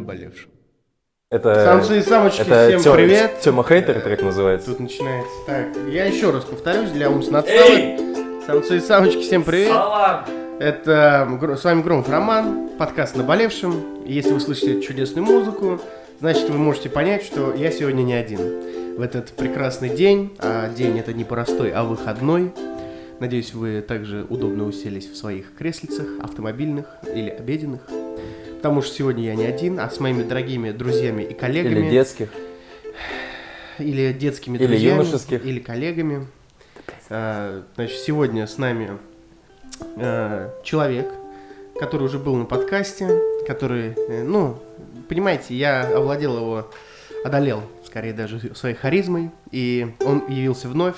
наболевшем. Это, Самцы и самочки, это всем Тё- привет. Тёма Хейтер трек называется. Тут начинается. Так, я еще раз повторюсь для умственно отсталых. Самцы и самочки, всем привет. Это Гро- с вами Громов Роман, подкаст «Наболевшим». И Если вы слышите чудесную музыку, значит вы можете понять, что я сегодня не один. В этот прекрасный день, а день это не простой, а выходной. Надеюсь, вы также удобно уселись в своих креслицах, автомобильных или обеденных. Потому что сегодня я не один, а с моими дорогими друзьями и коллегами. Или детских. или детскими Или друзьями, юношеских. или коллегами. А, Значит, сегодня с нами а, человек, который уже был на подкасте, который, э, ну, понимаете, я овладел его, одолел, скорее даже своей харизмой, и он явился вновь.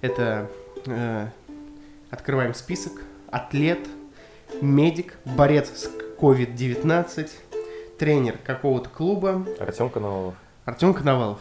Это э, открываем список: атлет, медик, борец с COVID-19, тренер какого-то клуба, Артем Коновалов. Артем Коновалов.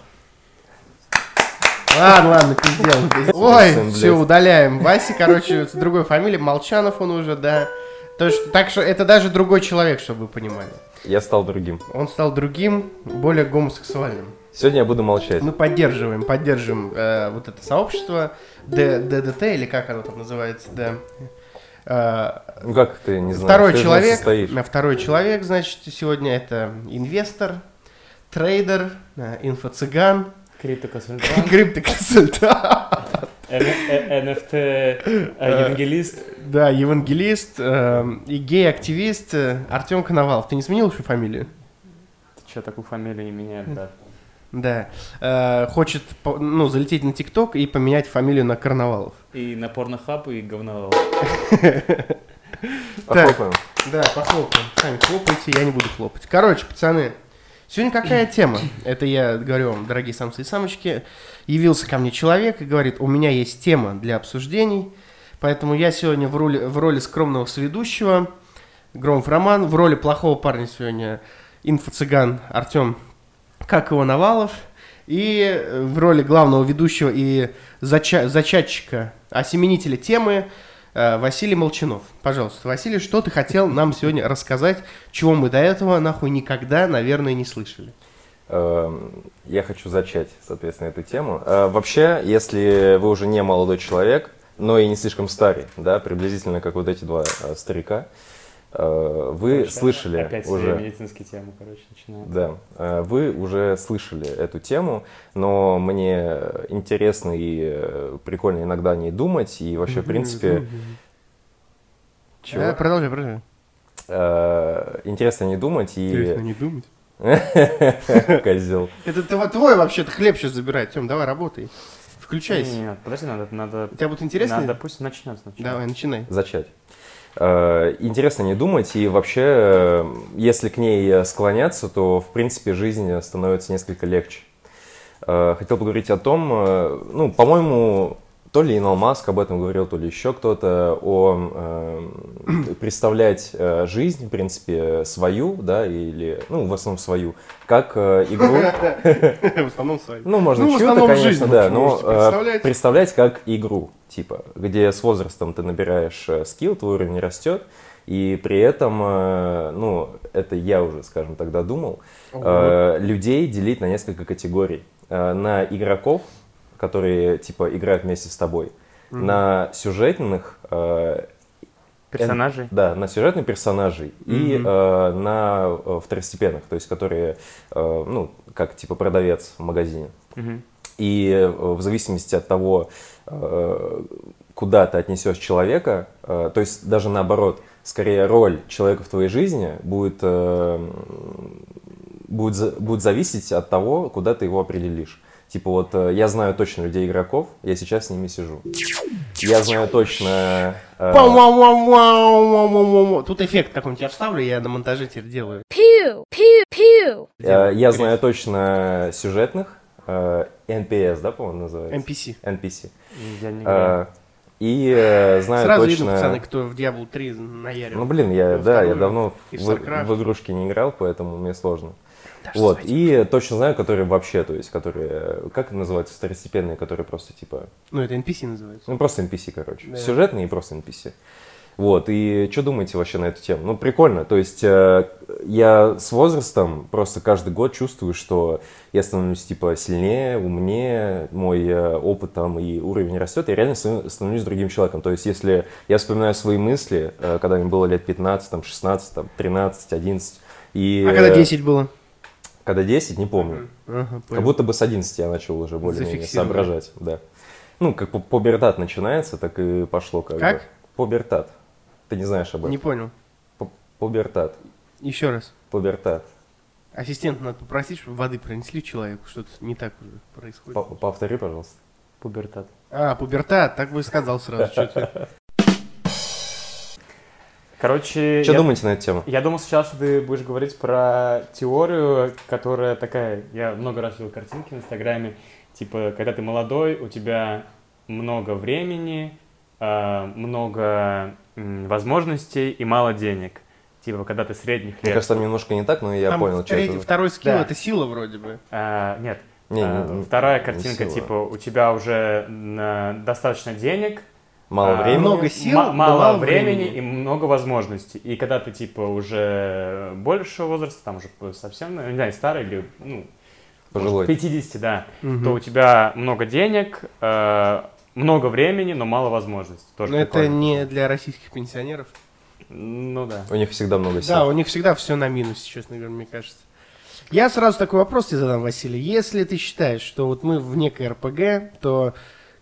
Ладно, ладно, пиздел. пиздел. Ой, все, удаляем. Вася, короче, с другой фамилией, Молчанов он уже, да. То есть, так что это даже другой человек, чтобы вы понимали. Я стал другим. Он стал другим, более гомосексуальным. Сегодня я буду молчать. Мы поддерживаем, поддерживаем э, вот это сообщество Д- ДДТ, или как оно там называется, да. Э, Ну как ты не знаешь? Второй ты человек, состоишь. второй человек, значит, сегодня это инвестор, трейдер, э, инфо-цыган, Криптоконсультант, криптоконсультант, NFT э, евангелист. да, евангелист э, и гей-активист Артем Коновалов. Ты не сменил еще фамилию? Ты что, такую фамилию не меняет? Да. Э, хочет, ну, залететь на ТикТок и поменять фамилию на Карнавалов. И на порнохаб, и говно. Похлопаем. Да, похлопаем. Сами хлопайте, я не буду хлопать. Короче, пацаны, сегодня какая тема? Это я говорю вам, дорогие самцы и самочки. Явился ко мне человек и говорит, у меня есть тема для обсуждений, поэтому я сегодня в роли, в роли скромного сведущего, Громов Роман, в роли плохого парня сегодня инфо-цыган Артем, как его Навалов, и э, в роли главного ведущего и зача- зачатчика, осеменителя темы э, Василий Молчанов. Пожалуйста, Василий, что ты хотел нам сегодня рассказать, чего мы до этого нахуй никогда, наверное, не слышали? Эм, Я хочу зачать, соответственно, эту тему. Э, Вообще, если вы уже не молодой человек, но и не слишком старый, да, приблизительно как вот эти два старика, вы Короче, слышали Опять уже... медицинские темы, короче, начинают. Да, э, вы уже слышали эту тему, но мне интересно и э, прикольно иногда о ней думать, и вообще, в принципе, чего? Да, продолжай, продолжай. Э, интересно не думать Интересно и... не думать. Козел. Это тво- твой вообще-то хлеб сейчас забирает. Тем, давай работай. Включайся. Нет, подожди, надо, надо, У тебя будет интересно? надо пусть начнет сначала. Давай, начинай. Зачать. Э, Интересно не думать, и вообще, э, если к ней склоняться, то, в принципе, жизнь становится несколько легче. Э, Хотел поговорить о том, э, ну, по-моему, то ли Илон Маск об этом говорил, то ли еще кто-то, о э, представлять э, жизнь, в принципе, свою, да, или, ну, в основном свою, как э, игру, В основном с вами. ну, можно Ну, чью-то, конечно, да, но э, представлять. как игру, типа, где с возрастом ты набираешь э, скилл, твой уровень растет, и при этом, э, ну, это я уже, скажем, тогда думал, людей делить на несколько категорий. На игроков, которые, типа, играют вместе с тобой, на сюжетных э, Персонажей? да, на сюжетных персонажей и Мгм. э, на э, второстепенных, то есть которые, э, ну, как типа продавец в магазине. Мгм. И э, в зависимости от того, э, куда ты отнесешь человека, э, то есть даже наоборот, скорее роль человека в твоей жизни будет, э, будет, будет зависеть от того, куда ты его определишь. Типа вот э, я знаю точно людей игроков, я сейчас с ними сижу. Я знаю точно... э. Тут эффект какой-нибудь я вставлю, я на монтаже теперь делаю. Pew, pew, pew. Э, Я знаю точно сюжетных, э, NPS, да, по-моему, называется? NPC. NPC. Я не И э, знаю Сразу точно... видно, пацаны, кто в Diablo 3 наярил. Ну, блин, я, Во да, я давно в, в игрушки не играл, поэтому мне сложно. Даже Вот, и точно знаю, которые вообще, то есть, которые, как это называется, второстепенные, которые просто, типа, Ну, это NPC называется. ну, просто NPC, короче. Да. Сюжетные и просто NPC. Вот, и что думаете вообще на эту тему? Ну, прикольно, то есть э, я с возрастом просто каждый год чувствую, что я становлюсь, типа, сильнее, умнее, мой э, опыт там и уровень растет, и реально становлюсь другим человеком. То есть если я вспоминаю свои мысли, э, когда мне было лет 15, там, 16, там, 13, 11, и... А когда э, 10 было? Когда 10, не помню. Ага, Как понял. будто бы с 11 я начал уже более-менее соображать, да. Ну, как пу- пубертат начинается, так и пошло как, Как? бы. Пубертат. Ты не знаешь об этом? Не понял. Пу- Пубертат. Еще раз. Пубертат. Ассистент надо попросить, чтобы воды принесли человеку. Что-то не так уже происходит. По- Повтори, пожалуйста. Пубертат. А, пубертат, так бы и сказал сразу. Короче, Что я, думаете на эту тему? я думал сначала, что ты будешь говорить про теорию, которая такая... Я много раз видел картинки в Инстаграме. Типа, когда ты молодой, у тебя много времени, а, много возможностей и мало денег. Типа, когда ты средних Мне лет. кажется, там немножко не так, но я Там понял, что это. Второй скилл Да. это сила вроде бы. А, нет, Не, А, не- не- Вторая не картинка, сила. типа, у тебя уже достаточно денег, Мало а, времени. много сил, мало, мало времени, времени. и много возможностей. И когда ты, типа, уже большего возраста, там уже совсем, ну, не знаю, старый или, ну, Пожилой. 50, да, Мгм. то у тебя много денег, э, много времени, но мало возможностей. Тоже Но это прикольно. не для российских пенсионеров. Ну да. У них всегда много сил. Да, у них всегда все на минусе, честно говоря, мне кажется. Я сразу такой вопрос тебе задам, Василий. Если ты считаешь, что вот мы в некой РПГ, то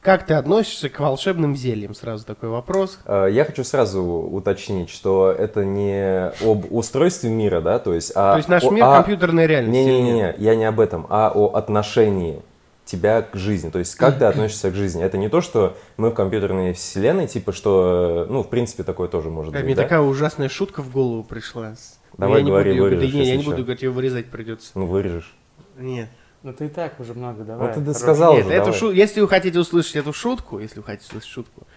как ты относишься к волшебным зельям? Сразу такой вопрос. Э, Я хочу сразу уточнить, что это не об устройстве мира, да, то есть, а то есть наш о- мир а- компьютерная реальность. Не-не-не, я не об этом, а о отношении тебя к жизни. То есть, как ты относишься к жизни. Это не то, что мы в компьютерной вселенной, типа, что, ну, в принципе, такое тоже может Да, быть, мне да? такая ужасная шутка в голову пришла. Давай я не говори, буду её- вырежешь, да не, я не буду говорить, ее вырезать придется. Ну, вырежешь. Нет. Ну ты и так уже много, давай. Ну, ты хорош. сказал Нет, же, эту давай. шу- если вы хотите услышать эту шутку, если вы хотите услышать шутку,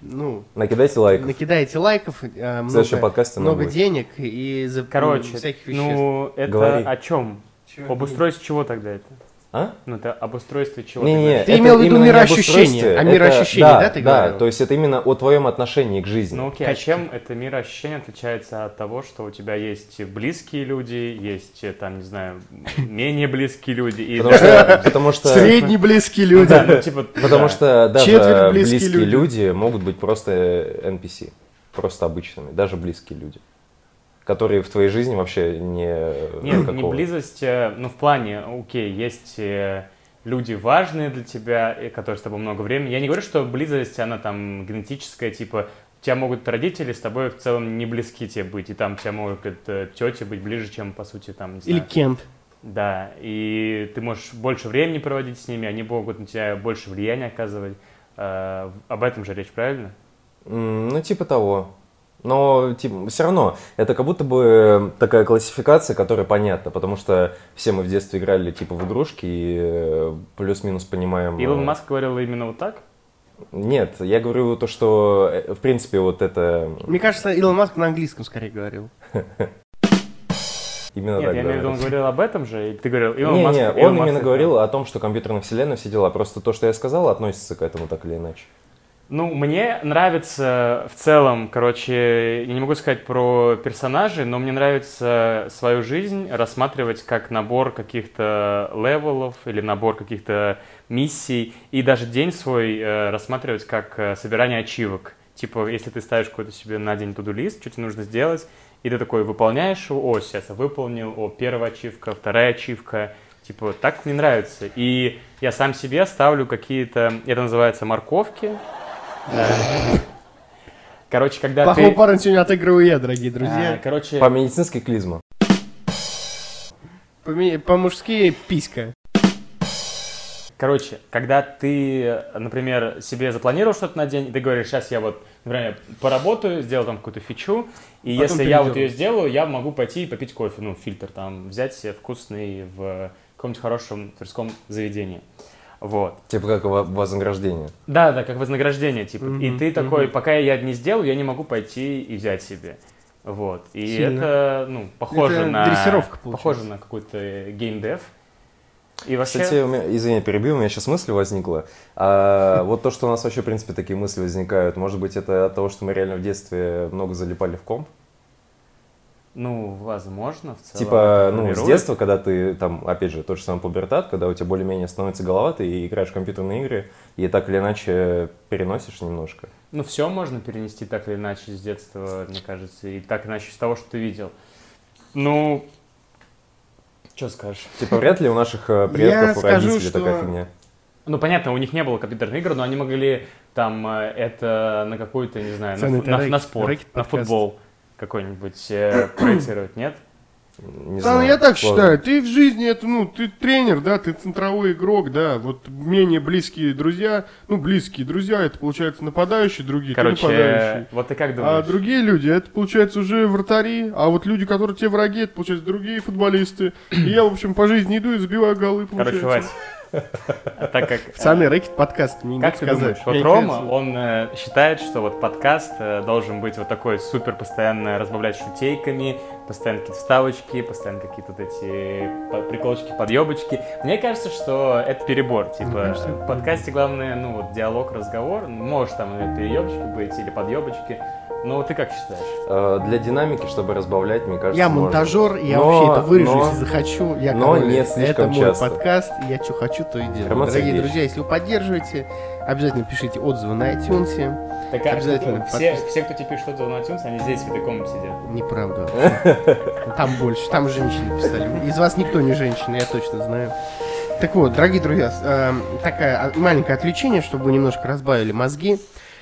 ну, Накидайте лайк. накидайте лайков, э, много, подкасте много будет. денег и за, Короче, всяких веществ. ну это Говори. о чем? Чё? Об устройстве чего тогда это? А? Ну это об устройстве чего Не-не-не, тогда? Ты это имел в виду не мироощущение, а это- мироощущение, да, ты Да, говорил? то есть это именно о твоем отношении к жизни. Ну окей, а чем это мироощущение отличается от того, что у тебя есть близкие люди, есть, э, там, не знаю, менее близкие люди? И Потому что, потому что, Средне близкие люди. Да, ну, типа, потому да. что даже Четверть близкие близкие, люди. люди. могут быть просто NPC, просто обычными, даже близкие люди, которые в твоей жизни вообще не Нет, не никакого. близость, э, ну, в плане, окей, есть э, люди важные для тебя, и которые с тобой много времени. Я не говорю, что близость, она там генетическая, типа, у тебя могут родители с тобой в целом не близки тебе быть, и там у тебя могут тети быть ближе, чем, по сути, там, не Или знаю. Кент. Да, и ты можешь больше времени проводить с ними, они могут на тебя больше влияния оказывать. Э, об этом же речь, правильно? Ну, типа того. Но типа, все равно, это как будто бы такая классификация, которая понятна, потому что все мы в детстве играли типа в игрушки и э, плюс-минус понимаем... Илон э, Маск говорил именно вот так? Нет, я говорю то, что э, в принципе вот это Мне кажется, Илон Маск на английском скорее говорил. именно Нет, так я имею в виду, он говорил об этом же, и ты говорил, Илон Не, Маск... не, Илон он Маск именно это- говорил о том, что компьютерная вселенная все дела. Просто то, что я сказал, относится к этому так или иначе. Ну, мне нравится в целом, короче, я не могу сказать про персонажей, но мне нравится свою жизнь рассматривать как набор каких-то левелов или набор каких-то миссий, и даже день свой э, рассматривать как э, собирание ачивок. Типа, если ты ставишь какой-то себе на день to-do list, что тебе нужно сделать, и ты такой выполняешь его, о, сейчас я выполнил, о, первая ачивка, вторая ачивка, Типа, так мне нравится. И я сам себе ставлю какие-то, это называется морковки. Да. Короче, когда Плохого ты... парня сегодня отыгрываю я, дорогие А, друзья. Короче, По медицинской клизма. Поме- По-мужски писька. Короче, когда ты, например, себе запланировал что-то на день, и ты говоришь, сейчас я вот, например, поработаю, сделаю там какую-то фичу, и Потом если я вот ее сделаю, я могу пойти и попить кофе, ну, фильтр там, взять себе вкусный в каком-нибудь хорошем тверском заведении. Вот. Типа как во- вознаграждение. Да, да, как вознаграждение, типа. И Мгм, ты такой, мгм. пока я не сделаю, я не могу пойти и взять себе. Вот. И Сильно. это, ну, похоже Это на... дрессировка, получается. Похоже на какой-то геймдев. И вообще, Кстати, у меня, извини, перебил, у меня сейчас мысль возникла. А, вот то, что у нас вообще, в принципе, такие мысли возникают, может быть, это от того, что мы реально в детстве много залипали в комп? Ну, возможно, в целом. Типа, ну, с детства, когда ты, там, опять же, тот же самый пубертат, когда у тебя более-менее становится голова, ты играешь в компьютерные игры, и так или иначе переносишь немножко. Ну, все можно перенести так или иначе с детства, мне кажется, и так иначе из того, что ты видел. Ну, что скажешь? Типа, вряд ли у наших э, Я предков, у скажу, родителей что- такая фигня. Ну, понятно, у них не было компьютерных игр, но они могли там э, это на какую-то, не знаю, на, на- на спорт, на подкаст. футбол какой-нибудь э, проецировать, нет? Не Да, знаю, я так сложно. считаю. Ты в жизни, это, ну, ты тренер, да, ты центровой игрок, да. Вот менее близкие друзья, ну, близкие друзья, это, получается, нападающие, другие, ты Короче, нападающий. вот ты как А думаешь? другие люди, это, получается, уже вратари, а вот люди, которые те враги, это, получается, другие футболисты. И я, в общем, по жизни иду и забиваю голы, Короче, получается. Вась, так как... Пацаны, рэкет подкаст, мне не Как ты сказать. думаешь, вот Рома, кажется, он э, считает, что вот подкаст э, должен быть вот такой супер постоянно разбавлять шутейками, постоянно какие-то вставочки, постоянно какие-то вот эти по- приколочки, подъебочки. Мне кажется, что это перебор. Типа, кажется, это в подкасте главное, ну, вот диалог, разговор. Может там иногда переебочки быть или подъебочки. Но ты как считаешь? Э, Для динамики, чтобы разбавлять, мне кажется, Я можно. монтажер, я Но- вообще это вырежу, но- если захочу. Я но король. не слишком Это мой часто. подкаст, я что хочу, то и делаю. Роман Дорогие Сергеевич. друзья, если вы поддерживаете, обязательно пишите отзывы на iTunes. Так, а Обязательно Все, подпис- все, кто тебе пишет что-то на iTunes, они здесь в этой комнате сидят. Неправда. Там больше, там женщины писали. Из вас никто не женщина, я точно знаю. Так вот, дорогие друзья, с- эм, такая а, маленькое отвлечение, чтобы вы немножко разбавили мозги.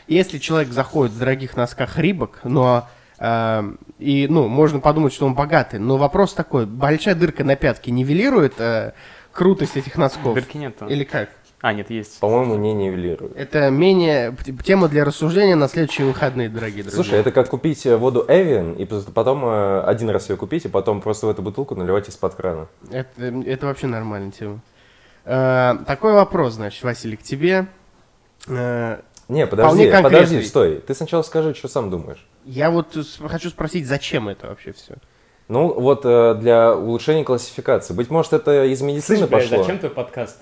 Если человек заходит в дорогих носках Рибок, но эм, и, ну, можно подумать, что он богатый, но вопрос такой, большая дырка на пятке нивелирует э, крутость этих носков? Дырки нету. Или как? А, нет, есть. По-моему, не нивелирует. Это менее тема для рассуждения на следующие выходные, дорогие друзья. Слушай, это как купить э, воду Эвиан и потом э, один раз ее купить, и потом просто в эту бутылку наливать из-под крана. Это, это вообще нормальная тема. Э, такой вопрос, значит, Василий, к тебе. Э, Не, подожди, подожди, стой. Ты сначала скажи, что сам думаешь. я вот хочу спросить, зачем это вообще все? Ну, вот э, для улучшения классификации. Быть может, это из медицины Слышь, блядь, пошло. зачем твой подкаст?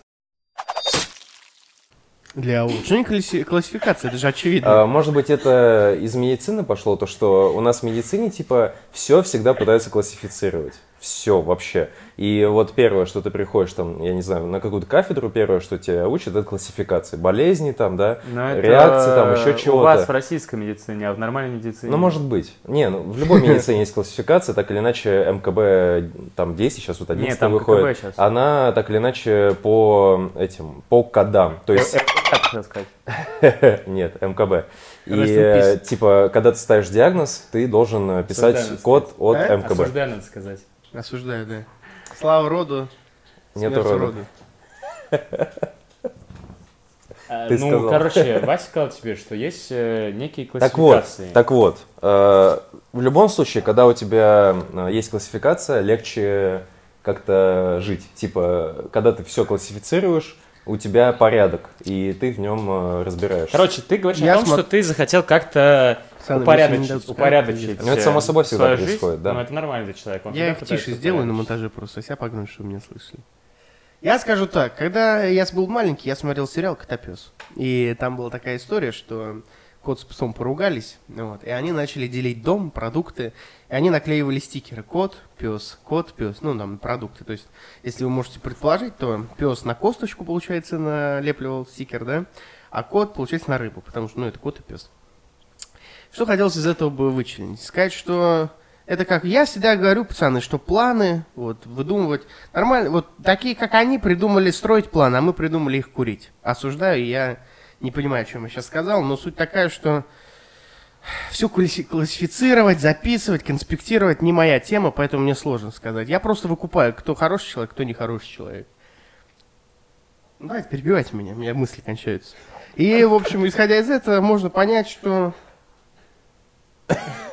Для улучшения класси- классификации, это же очевидно. А, может быть, это из медицины пошло, то, что у нас в медицине, типа, все всегда пытаются классифицировать. Все вообще. И вот первое, что ты приходишь там, я не знаю, на какую-то кафедру, первое, что тебя учат, это классификации. Болезни там, да, Ну, это реакции там, еще чего-то. У вас в российской медицине, а в нормальной медицине... Ну, может быть. Не, ну, в любой медицине есть классификация, так или иначе МКБ там 10, сейчас вот 11 Нет, там выходит. ККБ щас. Она так или иначе по этим, по кодам. То есть, Как хотел сказать? нет, МКБ. И э, типа, когда ты ставишь диагноз, ты должен э, писать код от А? МКБ. Осуждаю, надо сказать. Осуждаю, да. Слава роду, Нету смерть рода. А, Ты ну, сказал. короче, Вася сказал тебе, что есть э, некие Так вот, классификации. так вот, э, в любом случае, когда у тебя э, есть классификация, легче как-то жить. Типа, когда ты все классифицируешь, у тебя порядок, и ты в нем э, разбираешься. Короче, ты говоришь Я о том, смо- что ты захотел как-то упорядочить, упорядочить. Ну, это само э, собой всегда свою происходит, жизнь. да. Ну, это нормально для человека. он Я их тише сделаю на монтаже просто, себя погнуть, чтобы меня слышали. Я скажу так, когда я был маленький, я смотрел сериал «Котопес». И там была такая история, что кот с псом поругались, вот, и они начали делить дом, продукты, и они наклеивали стикеры «кот», «пес», «кот», «пес», ну, там, продукты. То есть, если вы можете предположить, то пес на косточку, получается, налепливал стикер, да, а кот, получается, на рыбу, потому что, ну, это кот и пес. Что хотелось из этого бы вычленить? Сказать, что это как я всегда говорю, пацаны, что планы, вот, выдумывать нормально, вот такие, как они, придумали строить планы, а мы придумали их курить. Осуждаю, я не понимаю, о чем я сейчас сказал, но суть такая, что все классифицировать, записывать, конспектировать не моя тема, поэтому мне сложно сказать. Я просто выкупаю, кто хороший человек, кто нехороший человек. Ну, Давайте, перебивайте меня, у меня мысли кончаются. И, в общем, исходя из этого, можно понять, что...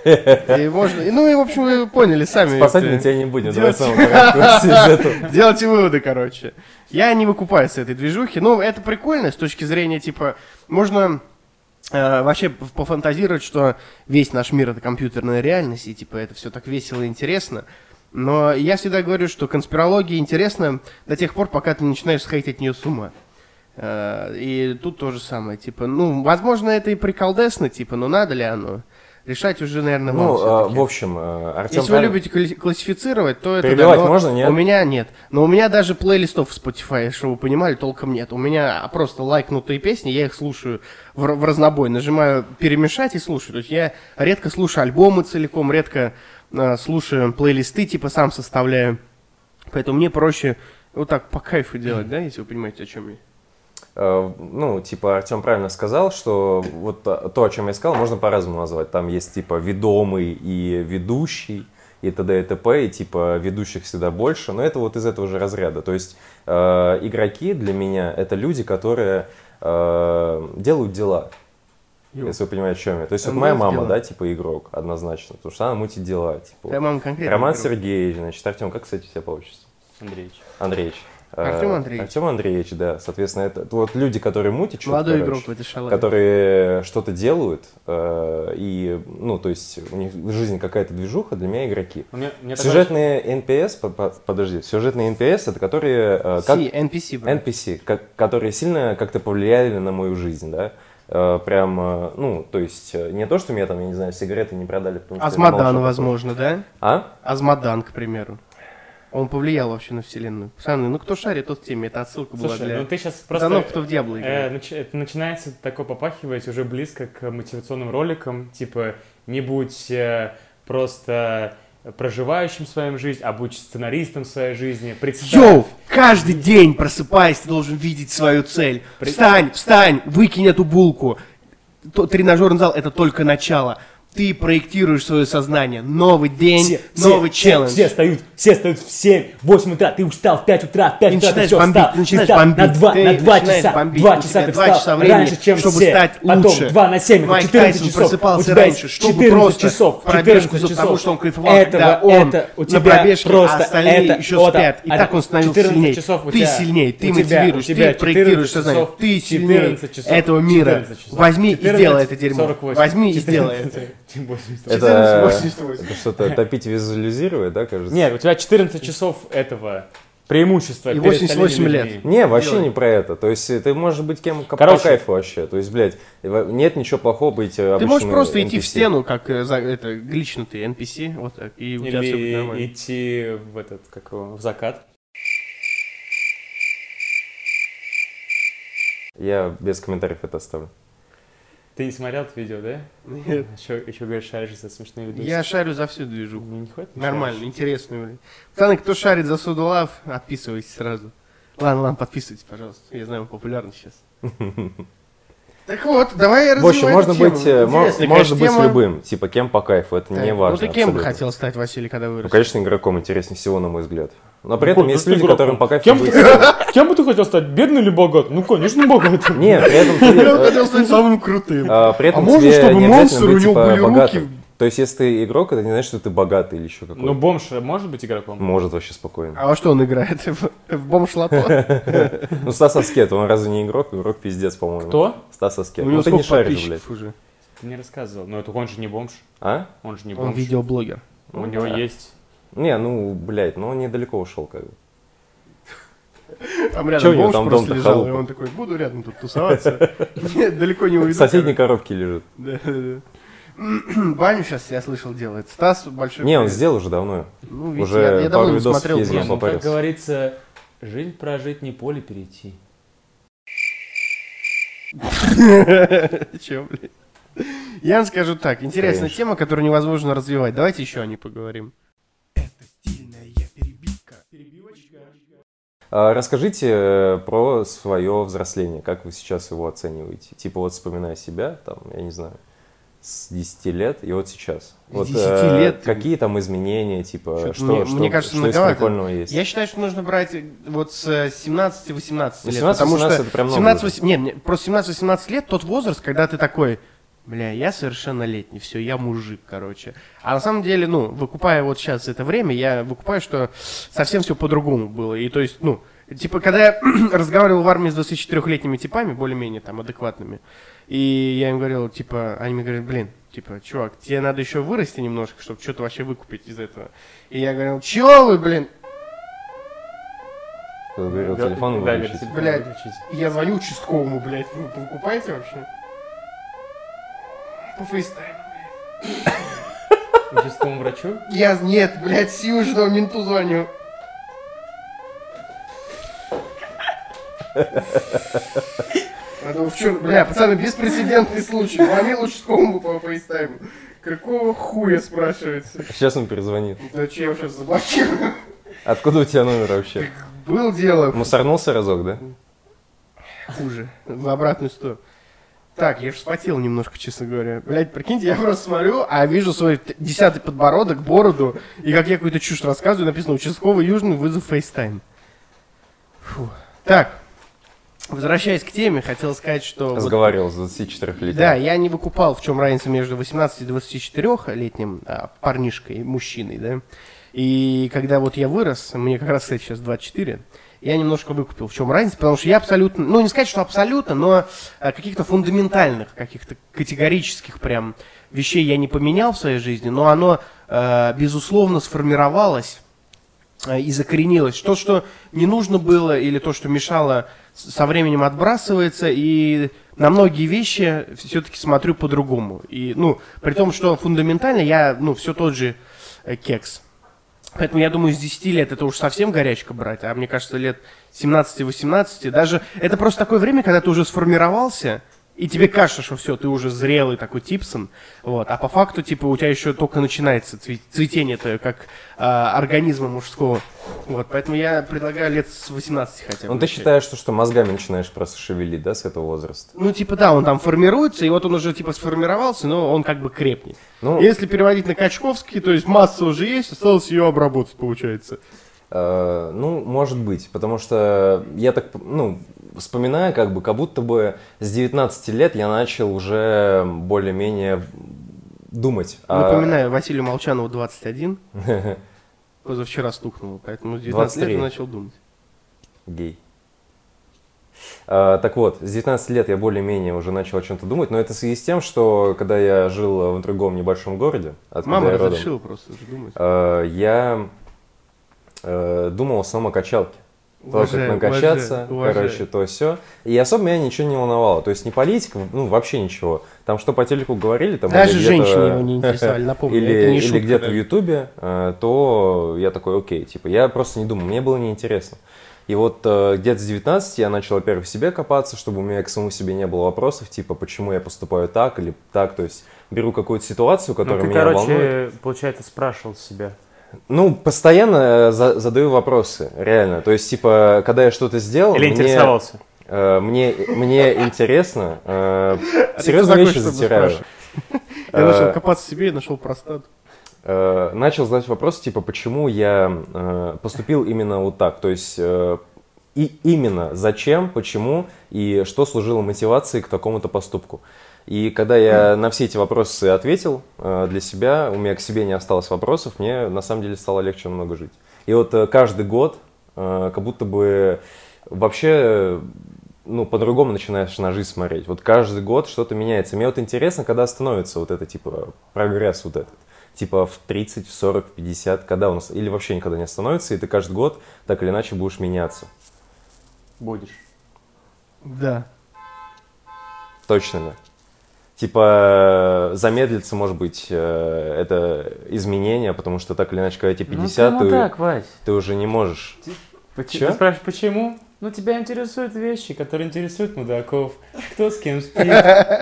И можно... и, Ну и, в общем, вы поняли сами. Спасать мы тебя не будем. Делайте выводы, короче. Я не выкупаюсь с этой движухи. Ну, это прикольно с точки зрения, типа, можно э, вообще пофантазировать, что весь наш мир это компьютерная реальность, и типа это все так весело и интересно. Но я всегда говорю, что конспирология интересна до тех пор, пока ты не начинаешь сходить от нее с ума. Э, И тут то же самое, типа, ну, возможно, это и приколдесно, типа, но надо ли оно? Решать уже, наверное, вам Ну, а, всё-таки. в общем, э, Артем... Если вы любите кла- классифицировать, то это... Перебивать да, но можно, нет? У меня нет. Но у меня даже плейлистов в Spotify, чтобы вы понимали, толком нет. У меня просто лайкнутые песни, я их слушаю в, в разнобой. Нажимаю перемешать и слушаю. То есть я редко слушаю альбомы целиком, редко э, слушаю плейлисты, типа сам составляю. Поэтому мне проще вот так по кайфу делать, да, если вы понимаете, о чем я. Э, Ну, типа, Артем правильно сказал, что вот то, о чем я сказал, можно по-разному назвать. Там есть, типа, ведомый и ведущий, и т.д. и т.п., и, типа, ведущих всегда больше, но это вот из этого же разряда. То есть, э, игроки для меня — это люди, которые э, делают дела, Ё. если вы понимаете, о чем я. То есть, вот Там моя есть мама, дела? да, типа, игрок, однозначно, потому что она мутит дела, типа. Твоя мама конкретно. Роман игрок. Сергеевич, значит, Артем, как, кстати, у тебя получится? Андреевич. Андреевич. Э, Артем Андреевич. Артем Андреевич, да. Соответственно, это вот люди, которые мутят что-то, Молодой короче, игрок в этой шалаве. которые что-то делают, э, и, ну, то есть у них в жизни какая-то движуха, для меня игроки. У меня, у меня такое Сюжетные NPS, по- по- подожди, сюжетные NPS это которые, э, как Си, NPC, брат. NPC, как- которые сильно как-то повлияли на мою жизнь, да. Э, Прям, ну, то есть не то, что мне там, я не знаю, сигареты не продали, потому что... я Азмодан, возможно, да? А? Азмодан, к примеру. Он повлиял вообще на вселенную. Пацаны, ну кто шарит, тот в теме. Это отсылка была Слушай, для... ну ты сейчас просто... ну, кто в Диабло э, играет. нач- это начинается такое попахивать уже близко к мотивационным роликам, типа не будь э, просто проживающим свою жизнь, а будь сценаристом своей жизни. Представь, Йоу! Каждый день просыпаясь, ты должен видеть свою цель. Встань, встань, выкинь эту булку. Тренажерный зал это только начало. Ты проектируешь свое сознание. Новый день, Все, новый все, челлендж. Все, все встают, все встают в 7, 8 утра, ты устал в 5 утра, в 5 Ты утра ты все бомбить, встал, начинаешь встал бомбить, на 2, ты на 2 начинаешь часа, бомбить, 2 у часа ты встал часа времени, раньше, чем чтобы все, стать потом лучше. 2 на 7, это Майк 14 Тайсон часов, просыпался у тебя раньше, чтобы 14 просто часов, пробежку 14 за- часов. потому что он кайфовал, этого, когда он это, у на тебя пробежке, просто, а остальные это, еще вот, спят. И а, так он становился 14 сильнее. часов у ты тебя- сильнее, ты мотивируешь, тебя ты проектируешь 14 сознание. Ты сильнее 14 часов, этого мира. 14 часов. Возьми и 14, сделай это дерьмо. 48. Возьми и сделай это. 80. Это, 14.88. это что-то топить визуализирует, да, кажется? Нет, у тебя 14 часов этого преимущества. И перед 88 остальными лет. Не, вообще Делай. не про это. То есть э, ты можешь быть кем по Короче. кайфу вообще. То есть, блядь, в- нет ничего плохого быть э, Ты можешь просто идти в NPC. стену, как э, это гличнутый NPC, вот так, и у тебя все будет Или нормально. идти в этот, как его, в закат. Я без комментариев это оставлю. Ты не смотрел это видео, да? Нет. Еще, еще говоришь, шаришь за смешные видосы. Я шарю за всю движу. Мне не хватит? Нормально, интересно. блин. Пацаны, кто шарит за Судулав, отписывайтесь сразу. Ладно, ладно, подписывайтесь, пожалуйста. Я знаю, вы популярны сейчас. Так вот, давай В общем, можно тему. быть, э, Интересная, можно быть тема. любым. Типа, кем по кайфу, это Так, не важно. Ну ты кем бы хотел стать, Василий, когда вырос? Ну, конечно, игроком интереснее всего, на мой взгляд. Но при Ну, этом ну, есть люди, игроком. которым по кайфу Кем быть. Ты Кем бы ты хотел стать, бедный или богатый? Ну, конечно, богатый. Нет, при этом ты, Я э, хотел стать самым крутым. а, при этом А можно, чтобы не монстр, у него типа, были руки? богатым. То есть, если ты игрок, это не значит, что ты богатый или еще какой-то. Ну, бомж может быть игроком? Может вообще спокойно. А во что он играет? В, бомж лото? Ну, Стас Аскет, он разве не игрок? Игрок пиздец, по-моему. Кто? Стас Аскет. Ну, ты не шаришь, блядь. Ты мне рассказывал. Но это он же не бомж. А? Он же не Он бомж. видеоблогер. У Ну, него да. есть... Не, ну, блядь, ну он недалеко ушел, как бы. Там Чё рядом него бомж там просто лежал, и халупа? он такой, буду рядом тут тусоваться. Нет, далеко не В уйду. соседней короче. коробке лежит. Да, да, да. Баню сейчас, я слышал, делает. Стас большой... Не, он сделал уже давно. Ну, уже я, я давно пару не смотрел. ездил. Ну, как говорится, жизнь прожить, не поле перейти. Чё, блядь? Я вам скажу так, интересная Конечно. тема, которую невозможно развивать. Давайте еще о ней поговорим. Расскажите э, про свое взросление, как вы сейчас его оцениваете? Типа вот вспоминая себя, там, я не знаю, с 10 лет и вот сейчас. Вот, 10 э, лет? Какие там изменения, типа, Чё-то что, мне- что, мне кажется, что из многовато. прикольного есть? Я считаю, что нужно брать э, вот с 17-18 Ну, лет. 17-18 потому что это прям много 17 уже. 18 нет, нет, просто 17-18 лет тот возраст, когда ты такой, бля, я совершеннолетний, все, я мужик, короче. А на самом деле, ну, выкупая вот сейчас это время, я выкупаю, что совсем все по-другому было. И то есть, ну, типа, когда я разговаривал в армии с 24-летними типами, более-менее там адекватными, И я им говорил, типа, они мне говорят, блин, типа, чувак, тебе надо еще вырасти немножко, чтобы что-то вообще выкупить из этого. И я говорил, чё вы, блин, телефон да, выключить. Блядь. я звоню участковому, блядь, вы покупаете вообще? По фейстайму. Участковому врачу? Я, нет, блядь, сьюжного менту звоню. Это в чём- Бля, пацаны, беспрецедентный случай. Звонил участковому по фейстайму. Какого хуя, спрашивается? Сейчас он перезвонит. Да че я его сейчас заблокирую? Откуда у тебя номер вообще? Был дело. Мусорнулся разок, да? Хуже. В обратную сторону. Так, я же вспотел немножко, честно говоря. Блять, прикиньте, я просто смотрю, а вижу свой десятый подбородок, бороду, и как я какую-то чушь рассказываю, написано «Участковый Южный, вызов FaceTime». Фу. Так, возвращаясь к теме, хотел сказать, что... вот- Разговаривал с 24-летним. да, я не выкупал, в чем разница между 18 и 24-летним а, парнишкой, мужчиной, да. И когда вот я вырос, мне как раз, кстати, сейчас 24, я немножко выкупил, в чем разница, потому что я абсолютно, ну не сказать, что абсолютно, но а, каких-то фундаментальных, каких-то категорических прям вещей я не поменял в своей жизни, но оно, э, безусловно, сформировалось э, и закоренилось. То, что не нужно было, или то, что мешало, со временем отбрасывается, и на многие вещи все-таки смотрю по-другому. И, ну, при том, что фундаментально я, ну, все тот же э, кекс. Поэтому я думаю, с 10 лет это уж совсем горячка брать, а мне кажется, лет 17-18, даже это просто такое время, когда ты уже сформировался, и тебе кажется, что все, ты уже зрелый такой типсон, вот, а по факту, типа, у тебя еще только начинается цве- цветение твое, как а, организма мужского, вот, поэтому я предлагаю лет с 18 хотя бы. Ну, ты считаешь, что, что мозгами начинаешь просто шевелить, да, с этого возраста? Ну, типа, да, он там формируется, и вот он уже, типа, сформировался, но он как бы крепнет. Ну, Если переводить на Качковский, то есть масса уже есть, осталось ее обработать, получается. Э, ну, может быть, потому что я так, ну, вспоминаю, как бы, как будто бы с 19 лет я начал уже более-менее думать. Напоминаю, Василию Молчанову 21, позавчера стукнуло, поэтому с 19 лет 23. я начал думать. Гей. А, так вот, с 19 лет я более-менее уже начал о чем-то думать, но это в связи с тем, что когда я жил в другом небольшом городе, Мама я родом, разрешила просто думать. э, я э, думал о качалке. То, как Уважаю, накачаться, уважаю, короче, то все. И особо меня ничего не волновало. То есть не политика, ну вообще ничего. Там что по телеку говорили, там Даже женщины его не интересовали, напомню, или, это не или шутка, где-то да. в Ютубе, э, то я такой, окей, типа, я просто не думал, мне было неинтересно. И вот э, где-то с 19 я начал, во-первых, в себе копаться, чтобы у меня к самому себе не было вопросов, типа, почему я поступаю так или так, то есть беру какую-то ситуацию, Ну, которая ты, меня волнует. короче, получается, спрашивал себя. Ну, постоянно э, за- задаю вопросы, реально. То есть, типа, когда я что-то сделал, Или мне, интересовался? э, мне, мне интересно, э, А серьезные вещи затираю. Я Э, начал копаться в себе и нашел простату. э, начал задать вопрос, типа, почему я э, поступил именно вот так. То есть, э, и именно зачем, почему и что служило мотивацией к такому-то поступку. И когда я на все эти вопросы ответил э, для себя, у меня к себе не осталось вопросов, мне на самом деле стало легче намного жить. И вот э, каждый год э, как будто бы вообще ну, по-другому начинаешь на жизнь смотреть. Вот каждый год что-то меняется. Мне вот интересно, когда становится вот это, типа, прогресс вот этот. Типа в 30, в 40, в 50, когда у нас, или вообще никогда не остановится, и ты каждый год так или иначе будешь меняться. Будешь. Да. Точно ли? Типа, замедлится, может быть, э, это изменение, потому что так или иначе, когда тебе 50, ну, ты, ты, так, Вась. ты уже не можешь. Чё? Ты спрашиваешь, почему? Ну, тебя интересуют вещи, которые интересуют мудаков. Кто с кем спит,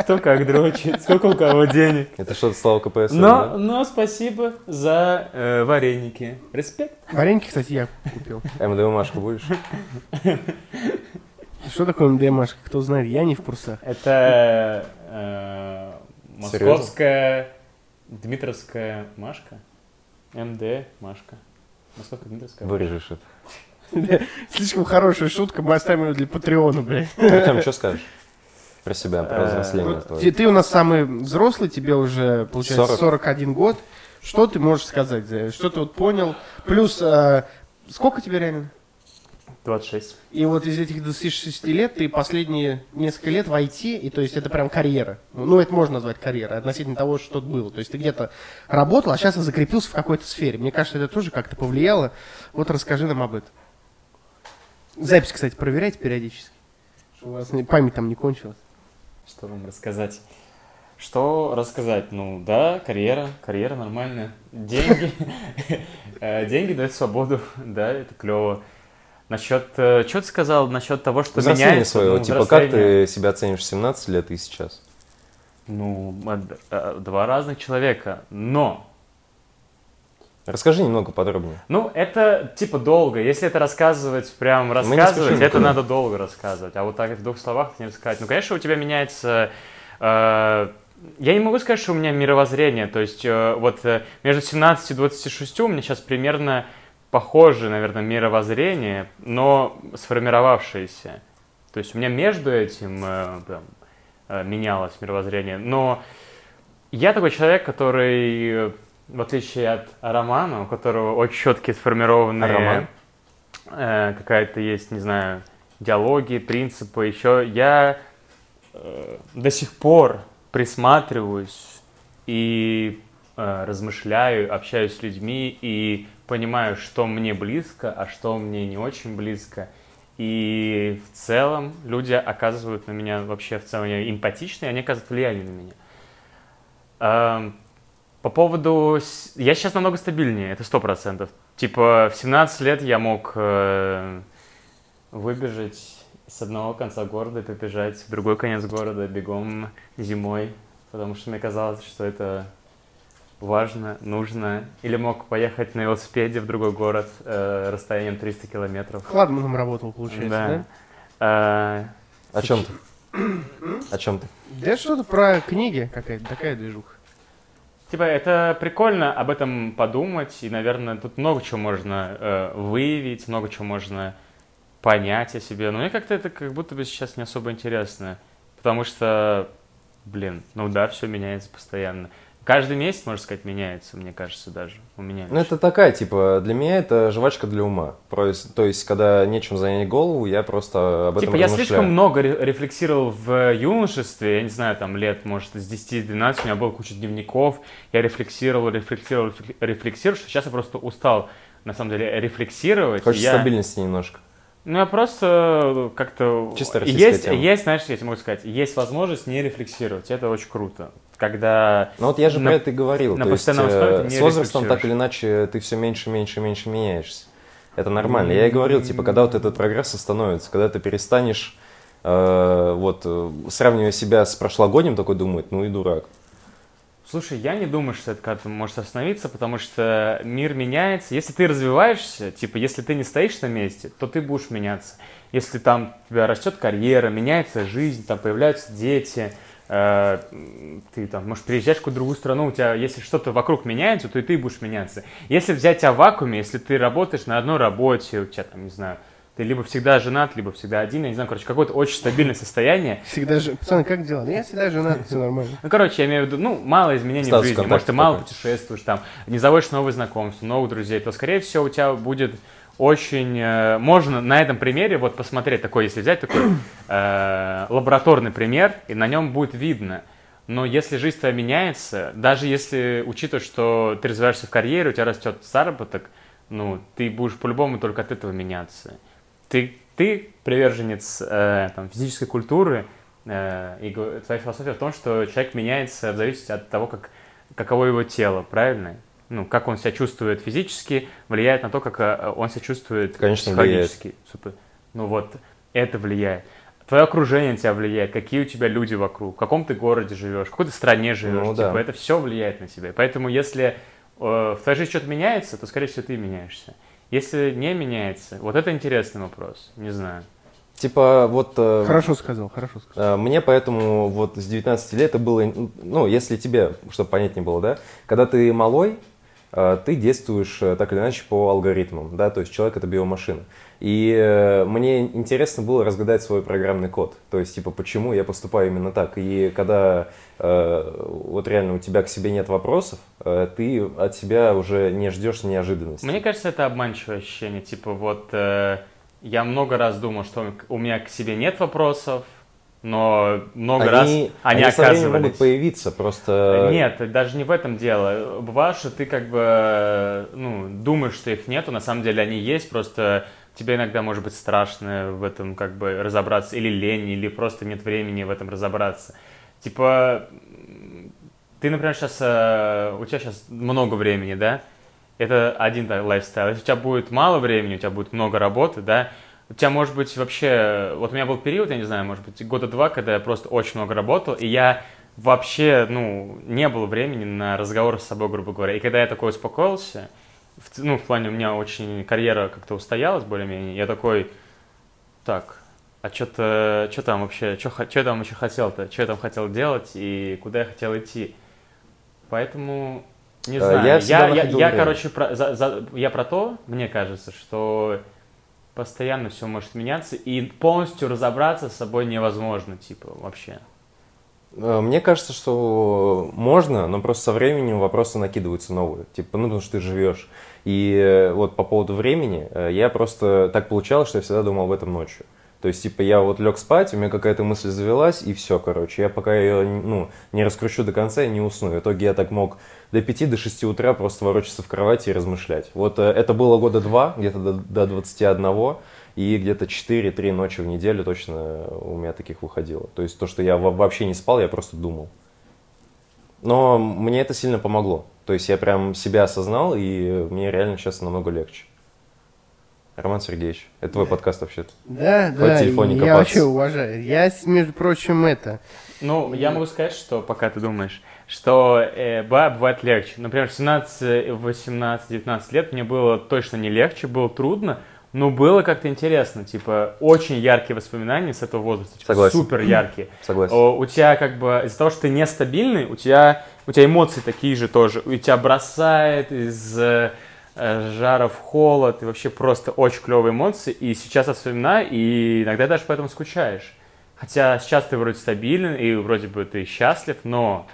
кто как дрочит, сколько у кого денег. Это что-то слава КПСС, Но, да? но спасибо за э, вареники. Респект. Вареники, кстати, я купил. МДМашку будешь? Что такое МДМашка? Кто знает, я не в курсах. Это э, московская Дмитровская Машка. МД Машка. Московская Дмитровская. Вырежешь это. Слишком хорошая шутка, мы оставим ее для Патреона, блядь. Артем, что скажешь? Про себя, про Э, взросление твое. Ты, у нас самый взрослый, тебе уже, получается, 40. 41 год. Что ты можешь сказать? Что ты вот понял? Плюс, э, сколько тебе реально? 26. И вот из этих 26 лет ты последние несколько лет в IT, и то есть это прям карьера. Ну, это можно назвать карьерой, относительно того, что тут было. То есть ты где-то работал, а сейчас закрепился в какой-то сфере. Мне кажется, это тоже как-то повлияло. Вот расскажи нам об этом. Запись, кстати, проверяйте периодически. Чтобы у вас не- память там не кончилась. Что вам рассказать? Что рассказать? Ну, да, карьера, карьера нормальная. Деньги. Э, Деньги дают свободу, да, это клево. Насчет, что ты сказал насчет того, что меняется? своего. Ну, Типа, как ты себя оценишь в 17 лет и сейчас? Ну, а, два разных человека, но Расскажи немного подробнее. Ну, это типа долго. Если это рассказывать, прям рассказывать, это надо долго рассказывать. А вот так в двух словах не рассказать. Ну, конечно, у тебя меняется... э, я не могу сказать, что у меня мировоззрение. То есть э, вот э, между 17 и 26 у меня сейчас примерно похоже, наверное, мировоззрение, но сформировавшееся. То есть у меня между этим э, прям, э, менялось мировоззрение. Но я такой человек, который, э, в отличие от Романа, у которого очень четкие сформированные... Роман? э, какая-то есть, не знаю, диалоги, принципы. Еще я э, до сих пор присматриваюсь и э, размышляю, общаюсь с людьми и понимаю, что мне близко, а что мне не очень близко. И в целом люди оказывают на меня вообще в целом эмпатичные, они оказывают влияние на меня. По поводу... Я сейчас намного стабильнее, это сто процентов. Типа в 17 лет я мог э, выбежать с одного конца города и побежать в другой конец города бегом зимой, потому что мне казалось, что это важно, нужно. Или мог поехать на велосипеде в другой город э, расстоянием 300 километров. Хладманом работал, получается, да? Э, О чем ты? О чем ты? Да что-то про книги какая-то, такая движуха. Типа, это прикольно об этом подумать, и, наверное, тут много чего можно э, выявить, много чего можно понять о себе. Но мне как-то это как будто бы сейчас не особо интересно, потому что, блин, ну да, все меняется постоянно. Каждый месяц, можно сказать, меняется, мне кажется, даже у меня. Ну, это такая, типа, для меня это жвачка для ума. То есть, когда нечем занять голову, я просто об этом Типа, я размышляю. слишком много ре- рефлексировал в юношестве, я не знаю, там, лет, может, с 10-12, у меня было куча дневников, я рефлексировал, рефлексировал, рефлек- рефлексировал, что сейчас я просто устал, на самом деле, рефлексировать. Хочешь Я- стабильности немножко. Ну, я просто как-то... Чисто есть, тема. есть, знаешь, я тебе могу сказать, есть возможность не рефлексировать, это очень круто. Когда... Ну вот я же на- про это и говорил. на То есть, э, с возрастом так или иначе ты все меньше, меньше, меньше меняешься. Это нормально. Я и говорил, типа, когда вот этот прогресс остановится, когда ты перестанешь э, вот э, сравнивая себя с прошлогодним, такой думает, ну и дурак. Слушай, я не думаю, что это как-то может остановиться, потому что мир меняется. Если ты развиваешься, типа, если ты не стоишь на месте, то ты будешь меняться. Если там у тебя растет карьера, меняется жизнь, там появляются дети, э, ты там, может, переезжаешь в какую-то другую страну, у тебя, если что-то вокруг меняется, то и ты будешь меняться. Если взять тебя в вакууме, если ты работаешь на одной работе, у тебя там, не знаю, ты либо всегда женат, либо всегда один, я не знаю, короче, какое-то очень стабильное состояние, Всегда же... Пацаны, как дела? Я всегда женат, все нормально. ну, короче, я имею в виду, ну, мало изменений Статус в жизни. Может, ты мало путешествуешь, там, не заводишь новые знакомства, новых друзей, то, скорее всего, у тебя будет очень... э, можно на этом примере вот посмотреть, такой, если взять такой э, лабораторный пример, и на нем будет видно. Но если жизнь твоя меняется, даже если учитывая, что ты развиваешься в карьере, у тебя растет заработок, ну, ты будешь по-любому только от этого меняться. Ты, ты приверженец э, там, физической культуры, э, и твоя философия в том, что человек меняется в зависимости от того, как, каково его тело, правильно? Ну, как он себя чувствует физически, влияет на то, как э, он себя чувствует Конечно, психологически. Супер. Ну вот, это влияет. Твое окружение на тебя влияет, какие у тебя люди вокруг, в каком ты городе живешь, в какой ты стране живешь. Ну типа, да. это все влияет на тебя. Поэтому, если э, в твоей жизни что-то меняется, то, скорее всего, ты меняешься. Если не меняется, вот это интересный вопрос. Не знаю. Типа вот... э, Хорошо сказал, хорошо сказал. Э, Мне поэтому вот с 19 лет это было, ну, если тебе, чтобы понять не было, да, когда ты малой, ты действуешь э, так или иначе по алгоритмам, да, то есть человек это биомашина. И э, мне интересно было разгадать свой программный код, то есть, типа, почему я поступаю именно так. И когда э, вот реально у тебя к себе нет вопросов, э, ты от себя уже не ждешь неожиданности. Мне кажется, это обманчивое ощущение. Типа вот, э, я много раз думал, что у меня к себе нет вопросов, но много раз Они, они, они временем оказывались. могут появиться, просто... Нет, даже не в этом дело. Бывает, что ты как бы ну, думаешь, что их нету, на самом деле они есть, просто тебе иногда может быть страшно в этом как бы разобраться, или лень, или просто нет времени в этом разобраться. Типа, ты, например, сейчас, у тебя сейчас много времени, да? Это один лайфстайл. Если у тебя будет мало времени, у тебя будет много работы, да, у тебя может быть вообще... Вот у меня был период, я не знаю, может быть, года два, когда я просто очень много работал, и я вообще, ну, не было времени на разговор с собой, грубо говоря. И когда я такой успокоился, в ну, в плане у меня очень карьера как-то устоялась более-менее, я такой, так, а что-то, что там вообще, что я там еще хотел-то, что я там хотел делать и куда я хотел идти. Поэтому, не Э, знаю, я я, я, я, короче, про, за- за- я про то, мне кажется, что постоянно все может меняться, и полностью разобраться с собой невозможно, типа, вообще. Э, Мне кажется, что можно, но просто со временем вопросы накидываются новые. Типа, ну, потому что ты живешь. И э, вот по поводу времени, э, я просто так получалось, что я всегда думал об этом ночью. То есть, типа, я вот лег спать, у меня какая-то мысль завелась, и все, короче. Я пока ее, ну, не раскручу до конца, я не усну. В итоге я так мог до 5 до 6 утра просто ворочаться в кровати и размышлять. Вот э, это было года два, где-то до, до 21, и где-то 4-3 ночи в неделю точно у меня таких выходило. То есть то, что я во- вообще не спал, я просто думал. Но мне это сильно помогло. То есть я прям себя осознал, и мне реально сейчас намного легче. Роман Сергеевич, это твой подкаст вообще-то. Да, да, телефоне я вообще уважаю. Я, между прочим, это... Ну, я могу сказать, что пока ты думаешь, что э, бывает легче. Например, в 17, 18, 19 лет мне было точно не легче, было трудно, но было как-то интересно. Типа, очень яркие воспоминания с этого возраста. Типа, Согласен. супер яркие. Согласен. О, у тебя как бы из-за того, что ты нестабильный, у тебя, у тебя эмоции такие же тоже. У тебя бросает из э, жара в холод, и вообще просто очень клевые эмоции. И сейчас я вспоминаю, и иногда даже поэтому скучаешь. Хотя сейчас ты вроде стабилен, и вроде бы ты счастлив, но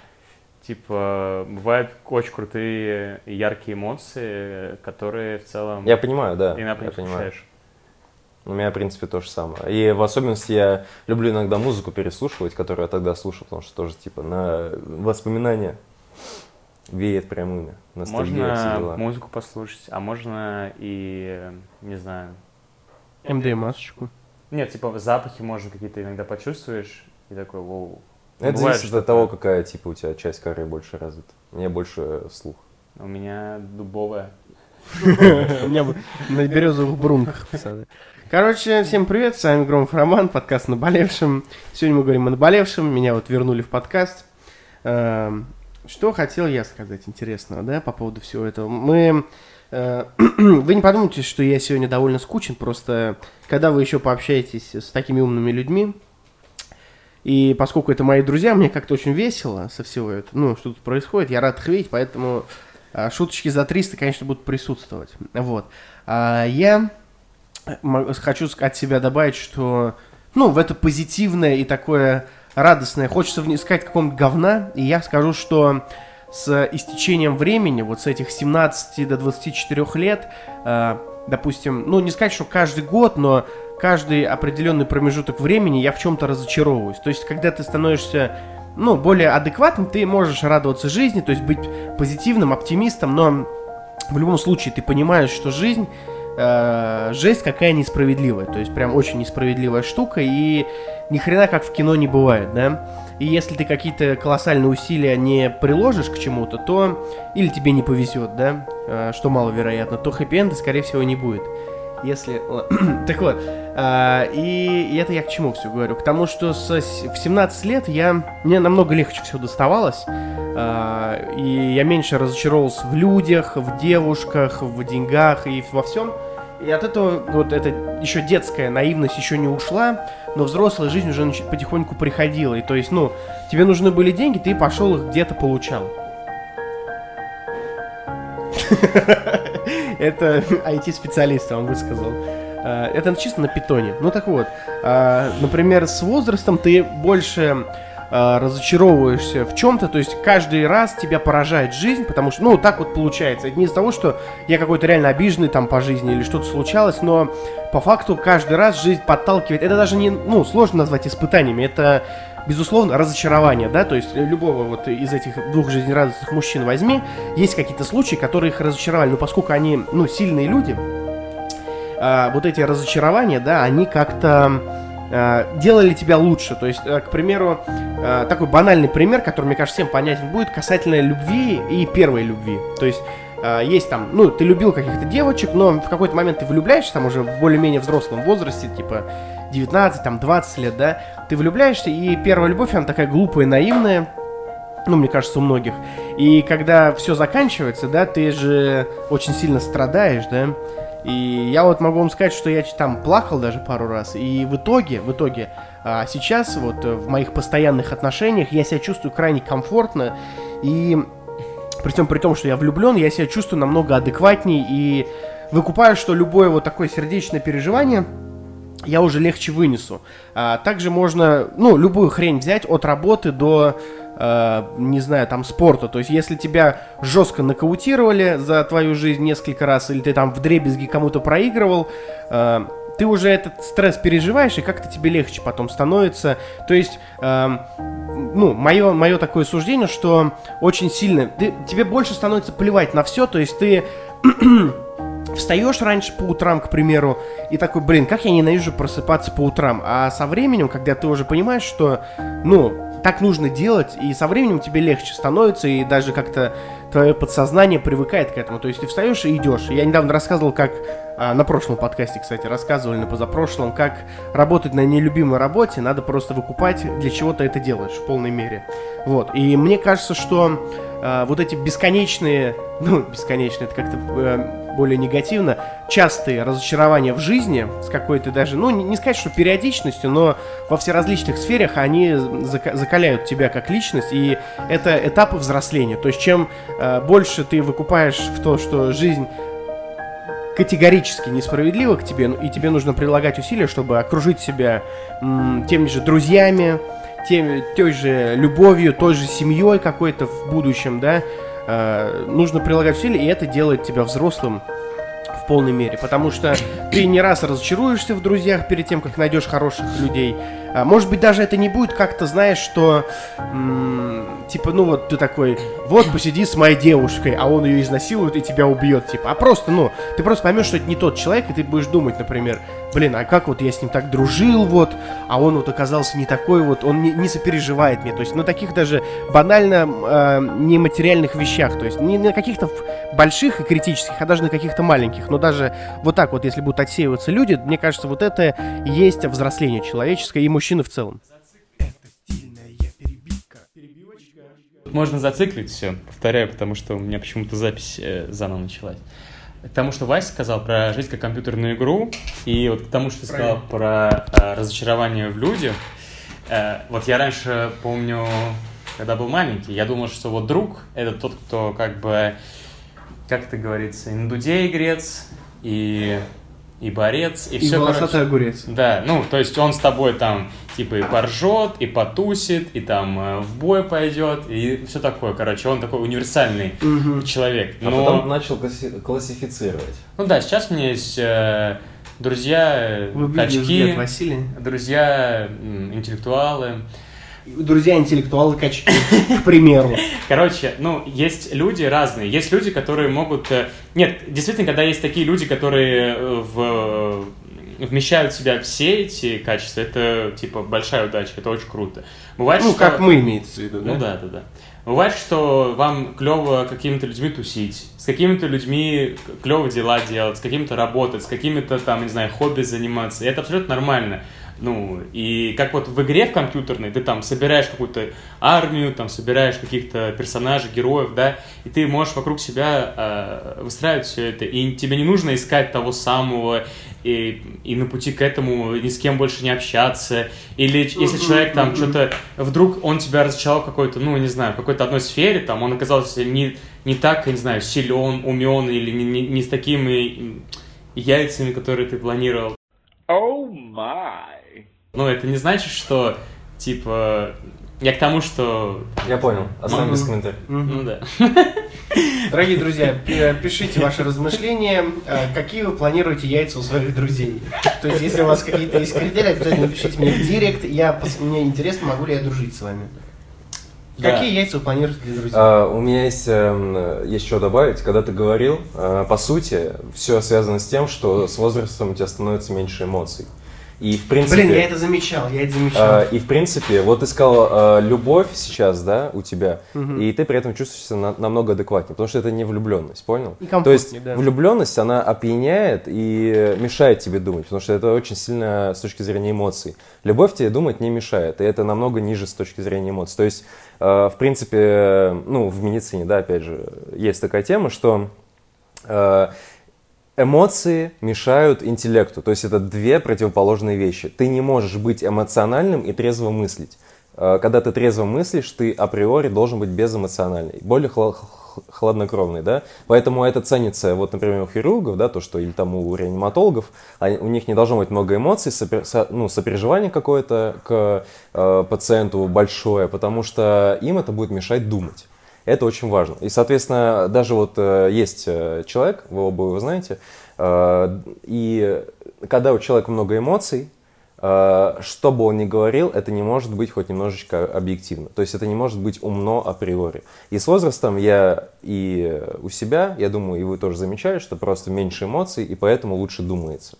типа бывают очень крутые и яркие эмоции, которые в целом Я понимаю, да. иногда я понимаю. У меня, в принципе, то же самое. И в особенности я люблю иногда музыку переслушивать, которую я тогда слушал, потому что тоже, типа, на воспоминания веет прям ими. Ностальгия, все Можно музыку послушать, а можно и, не знаю, МД-масочку. Нет, типа запахи можно какие-то иногда почувствуешь и такой, воу. Это Бывает зависит от того, какая, типа, у тебя часть коры больше развита. Мне больше слух. У меня дубовая. У меня на березовых брунках, пацаны. Короче, всем привет, с вами Громов Роман, подкаст «Наболевшим». Сегодня мы говорим о наболевшем, меня вот вернули в подкаст. Что хотел я сказать интересного, да, по поводу всего этого? Мы... э, Вы не подумайте, что я сегодня довольно скучен, просто когда вы еще пообщаетесь с такими умными людьми, и поскольку это мои друзья, мне как-то очень весело со всего этого, ну, что тут происходит, я рад их видеть, поэтому а, шуточки за 300, конечно, будут присутствовать. Вот. А, я хочу от себя добавить, что, ну, в это позитивное и такое радостное, хочется искать какого-нибудь говна, и я скажу, что с истечением времени, вот с этих 17 до 24 лет, а, допустим, ну, не сказать, что каждый год, но каждый определенный промежуток времени я в чем-то разочаровываюсь. То есть, когда ты становишься, ну, более адекватным, ты можешь радоваться жизни, то есть быть позитивным, оптимистом, но в любом случае ты понимаешь, что жизнь э, жесть какая несправедливая, то есть прям очень несправедливая штука, и ни хрена как в кино не бывает, да. И если ты какие-то колоссальные усилия не приложишь к чему-то, то или тебе не повезет, да, э, что маловероятно, то хэппи-энда, скорее всего, не будет. Если... так вот, а, и, это я к чему все говорю? К тому, что с- в 17 лет я, мне намного легче все доставалось, и я меньше разочаровался в людях, в девушках, в деньгах и во всем. И от этого вот эта еще детская наивность еще не ушла, но взрослая жизнь уже потихоньку приходила. И то есть, ну, тебе нужны были деньги, ты пошел их где-то получал. Это IT-специалист вам высказал. А, Это чисто на питоне. Ну так вот, а, например, с возрастом ты больше разочаровываешься в чем-то, то есть каждый раз тебя поражает жизнь, потому что, ну, так вот получается. Это не из-за того, что я какой-то реально обиженный там по жизни или что-то случалось, но по факту каждый раз жизнь подталкивает. Это даже не, ну, сложно назвать испытаниями, это безусловно, разочарование, да, то есть любого вот из этих двух жизнерадостных мужчин возьми, есть какие-то случаи, которые их разочаровали, но поскольку они, ну, сильные люди, а, вот эти разочарования, да, они как-то делали тебя лучше. То есть, а, к примеру, а, такой банальный пример, который, мне кажется, всем понятен будет, касательно любви и первой любви. То есть, есть там, ну, ты любил каких-то девочек, но в какой-то момент ты влюбляешься, там уже в более-менее взрослом возрасте, типа 19, там 20 лет, да, ты влюбляешься, и первая любовь, она такая глупая, наивная, ну, мне кажется, у многих. И когда все заканчивается, да, ты же очень сильно страдаешь, да. И я вот могу вам сказать, что я там плакал даже пару раз. И в итоге, в итоге, а сейчас вот э, в моих постоянных отношениях я себя чувствую крайне комфортно. И при том, при том, что я влюблен, я себя чувствую намного адекватней и выкупаю, что любое вот такое сердечное переживание я уже легче вынесу. А, также можно, ну, любую хрень взять от работы до, э, не знаю, там, спорта. То есть, если тебя жестко нокаутировали за твою жизнь несколько раз, или ты там в дребезги кому-то проигрывал, э, ты уже этот стресс переживаешь, и как-то тебе легче потом становится. То есть, э, ну, мое, мое такое суждение, что очень сильно... Ты, тебе больше становится плевать на все, то есть ты встаешь раньше по утрам, к примеру, и такой, блин, как я ненавижу просыпаться по утрам. А со временем, когда ты уже понимаешь, что, ну, так нужно делать, и со временем тебе легче становится, и даже как-то твое подсознание привыкает к этому. То есть ты встаешь и идешь. Я недавно рассказывал, как а, на прошлом подкасте, кстати, рассказывали на позапрошлом, как работать на нелюбимой работе, надо просто выкупать, для чего ты это делаешь в полной мере. Вот. И мне кажется, что а, вот эти бесконечные, ну, бесконечные, это как-то э, более негативно, частые разочарования в жизни с какой-то даже, ну, не, сказать, что периодичностью, но во всеразличных сферах они зака- закаляют тебя как личность, и это этапы взросления. То есть, чем э, больше ты выкупаешь в то, что жизнь категорически несправедлива к тебе, ну, и тебе нужно прилагать усилия, чтобы окружить себя теми же друзьями, тем, той же любовью, той же семьей какой-то в будущем, да, э, нужно прилагать усилия, и это делает тебя взрослым в полной мере, потому что ты не раз разочаруешься в друзьях перед тем, как найдешь хороших людей. А, может быть, даже это не будет как-то, знаешь, что типа, ну вот ты такой, вот посиди с моей девушкой, а он ее изнасилует и тебя убьет, типа. А просто, ну, ты просто поймешь, что это не тот человек, и ты будешь думать, например, блин, а как вот я с ним так дружил, вот, а он вот оказался не такой вот, он не, не сопереживает мне. То есть на таких даже банально э, нематериальных вещах, то есть не на каких-то больших и критических, а даже на каких-то маленьких. Но даже вот так вот, если будут отсеиваться люди, мне кажется, вот это и есть взросление человеческое и в целом. Можно зациклить все, повторяю, потому что у меня почему-то запись э, заново началась. К тому, что Вася сказал про жизнь как компьютерную игру, и вот к тому, что ты сказал про э, разочарование в людях. Э, вот я раньше помню, когда был маленький, я думал, что вот друг — это тот, кто как бы, как это говорится, и на дуде игрец, и, и борец, и, И все, волосатый огурец. да, ну, то есть он с тобой там, типа, и поржет, и потусит, и там э, в бой пойдет, и все такое, короче, он такой универсальный Мгм. человек. А Но- потом начал класси- классифицировать. ну да, сейчас у меня есть э, друзья, э, Вы качки, друзья, интеллектуалы. Друзья интеллектуалы качки, к примеру. Короче, ну, есть люди разные. Есть люди, которые могут... э, Нет, действительно, когда есть такие люди, которые э, в... вмещают в себя все эти качества, это, типа, большая удача, это очень круто. Бывает, Ну, что... как мы имеется в виду, Ну да, да, да. Бывает, что вам клево какими-то людьми тусить, с какими-то людьми клево дела делать, с какими-то работать, с какими-то там, не знаю, хобби заниматься. И это абсолютно нормально. Ну, и как вот в игре в компьютерной, ты там собираешь какую-то армию, там собираешь каких-то персонажей, героев, да, и ты можешь вокруг себя э, выстраивать все это, и тебе не нужно искать того самого, и, и на пути к этому ни с кем больше не общаться, или если человек там что-то, вдруг он тебя разочаровал в какой-то, ну, не знаю, в какой-то одной сфере, там, он оказался не, не так, я не знаю, силен, умен, или не, не, не с такими яйцами, которые ты планировал. Ну, это не значит, что, типа, Я к тому, что... Я понял. Оставим без комментариев. Ну да. Дорогие друзья, пи- пишите ваши размышления, э, какие вы планируете яйца у своих друзей. То есть, если у вас какие-то есть критерии, обязательно пишите мне в директ. Я, мне интересно, могу ли я дружить с вами. Да. Какие яйца вы планируете для друзей? А, у меня есть, эм, есть что добавить. Когда ты говорил, э, по сути, все связано с тем, что с возрастом у тебя становится меньше эмоций. И в принципе... Блин, я это замечал, я это замечал. А, и в принципе, вот ты сказал а, любовь сейчас, да, у тебя, Мгм. и ты при этом чувствуешь себя на- намного адекватнее, потому что это не влюбленность, понял? И То есть да. влюбленность, она опьяняет и мешает тебе думать, потому что это очень сильно с точки зрения эмоций. Любовь тебе думать не мешает, и это намного ниже с точки зрения эмоций. То есть, э, в принципе, ну, в медицине, да, опять же, есть такая тема, что э, эмоции мешают интеллекту. То есть это две противоположные вещи. Ты не можешь быть эмоциональным и трезво мыслить. Э, Когда ты трезво мыслишь, ты априори должен быть безэмоциональный, более хладнокровный, да. Поэтому это ценится, вот, например, у хирургов, да, то, что или там у реаниматологов, они- у них не должно быть много эмоций, сопер- со- ну, сопереживание какое-то к э, пациенту большое, потому что им это будет мешать думать. Это очень важно. И, соответственно, даже вот э, есть э, человек, вы оба его знаете, э, и когда у человека много эмоций, что бы он ни говорил, это не может быть хоть немножечко объективно. То есть это не может быть умно априори. И с возрастом я и у себя, я думаю, и вы тоже замечали, что просто меньше эмоций, и поэтому лучше думается.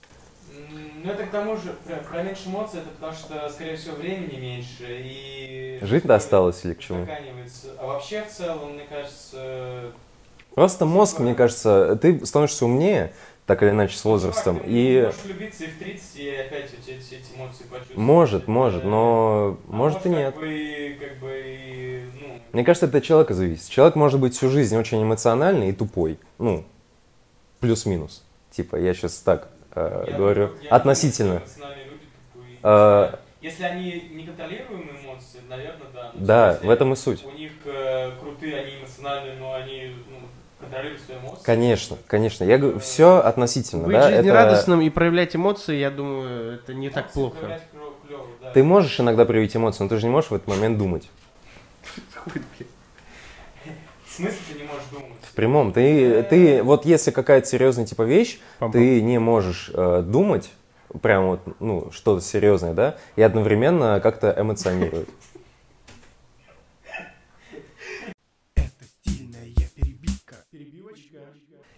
Ну это к тому же, про, про меньше эмоций, это потому что, скорее всего, времени меньше и... Жить-то осталось или к чему? А вообще, в целом, мне кажется... Просто мозг, мне кажется, ты становишься умнее, так или иначе, с возрастом. чувак, И можешь влюбиться и в 30, и опять у тебя все эти эмоции почувствовать. может, может, но а может и нет. Как бы, как бы, и, ну, Мне кажется, это от человека зависит. Человек может быть всю жизнь очень эмоциональный и тупой. Ну, плюс-минус. Типа, я сейчас так э, я говорю. думаю, я относительно. думаю. А, Если они неконтролируемые эмоции, наверное, да. Ну, Да, в этом и суть. У них э, крутые, они эмоциональные, но они ну, контролируют свои эмоции. Конечно, конечно. Я говорю, все относительно, Быть да. это- жизнерадостным и проявлять эмоции, я думаю, это не так Эмоции плохо. проявлять клёво- клёво, да. Ты можешь иногда проявить эмоции, но ты же не можешь в этот момент думать. В смысле ты не можешь думать? В прямом. Ты, ты вот если какая-то серьезная типа вещь, Пам-пам. ты не можешь э, думать, прям вот, ну, что-то серьезное, да, и одновременно как-то эмоционировать.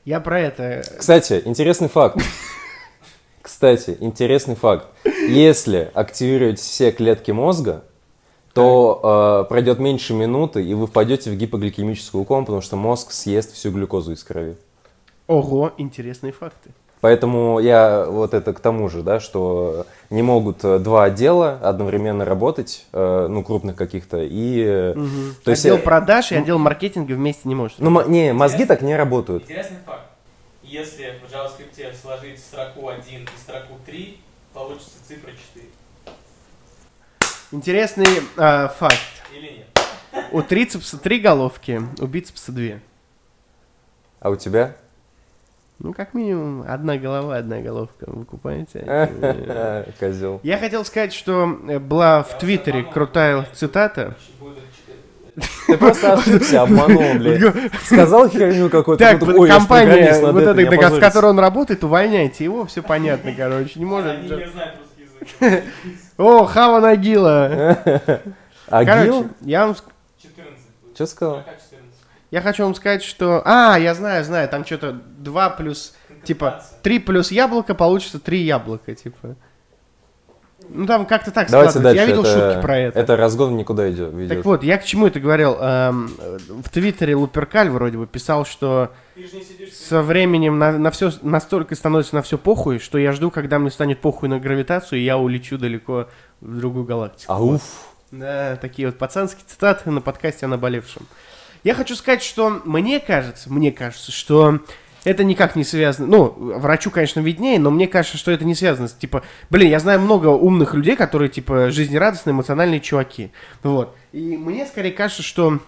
Я про это. Кстати, интересный факт. Кстати, интересный факт. Если активировать все клетки мозга, то э, пройдет меньше минуты, и вы впадете в гипогликемическую кому, потому что мозг съест всю глюкозу из крови. Ого, интересные факты. Поэтому я вот это к тому же, да, что не могут э, два отдела одновременно работать, э, ну, крупных каких-то, и... э, То есть, отдел продаж и отдел маркетинга вместе не может. Ну, мо- не, мозги так не работают. Интересный факт. Если в JavaScript сложить строку 1 и строку 3, получится цифра 4. Интересный а, факт. У трицепса три головки, у бицепса две. А у тебя? Ну, как минимум, одна голова, одна головка. Вы купаете? Козел. Я хотел сказать, что э, была в Твиттере крутая цитата. Ты просто ошибся, обманул, блядь. Сказал херню какую-то. Так, потом, «Ой, компания, вот это эта, в опозориться». которой он работает, увольняйте его, все понятно, короче, не может. Они не знают. О, Хава Нагила. А Короче, Гил? я вам, ск- 14 будет. Что сказал? Строка 14. я хочу вам сказать, что... А, я знаю, знаю, там что-то 2 плюс... Типа, Конкретация. 3 плюс яблоко получится 3 яблока, типа. Ну, там как-то так Давайте складывается. дальше. Я видел это, шутки про это. Это разгон никуда идет. ведет. Так вот, я к чему это говорил? Эм, в Твиттере Луперкаль вроде бы писал, что Со временем на, на все настолько становится на все похуй, что я жду, когда мне станет похуй на гравитацию, и я улечу далеко в другую галактику. Ауф. Да, такие вот пацанские цитаты на подкасте о наболевшем. Я хочу сказать, что мне кажется, мне кажется, что это никак не связано. Ну, врачу, конечно, виднее, но мне кажется, что это не связано типа, блин, я знаю много умных людей, которые, типа, жизнерадостные, эмоциональные чуваки. Вот. И мне скорее кажется, что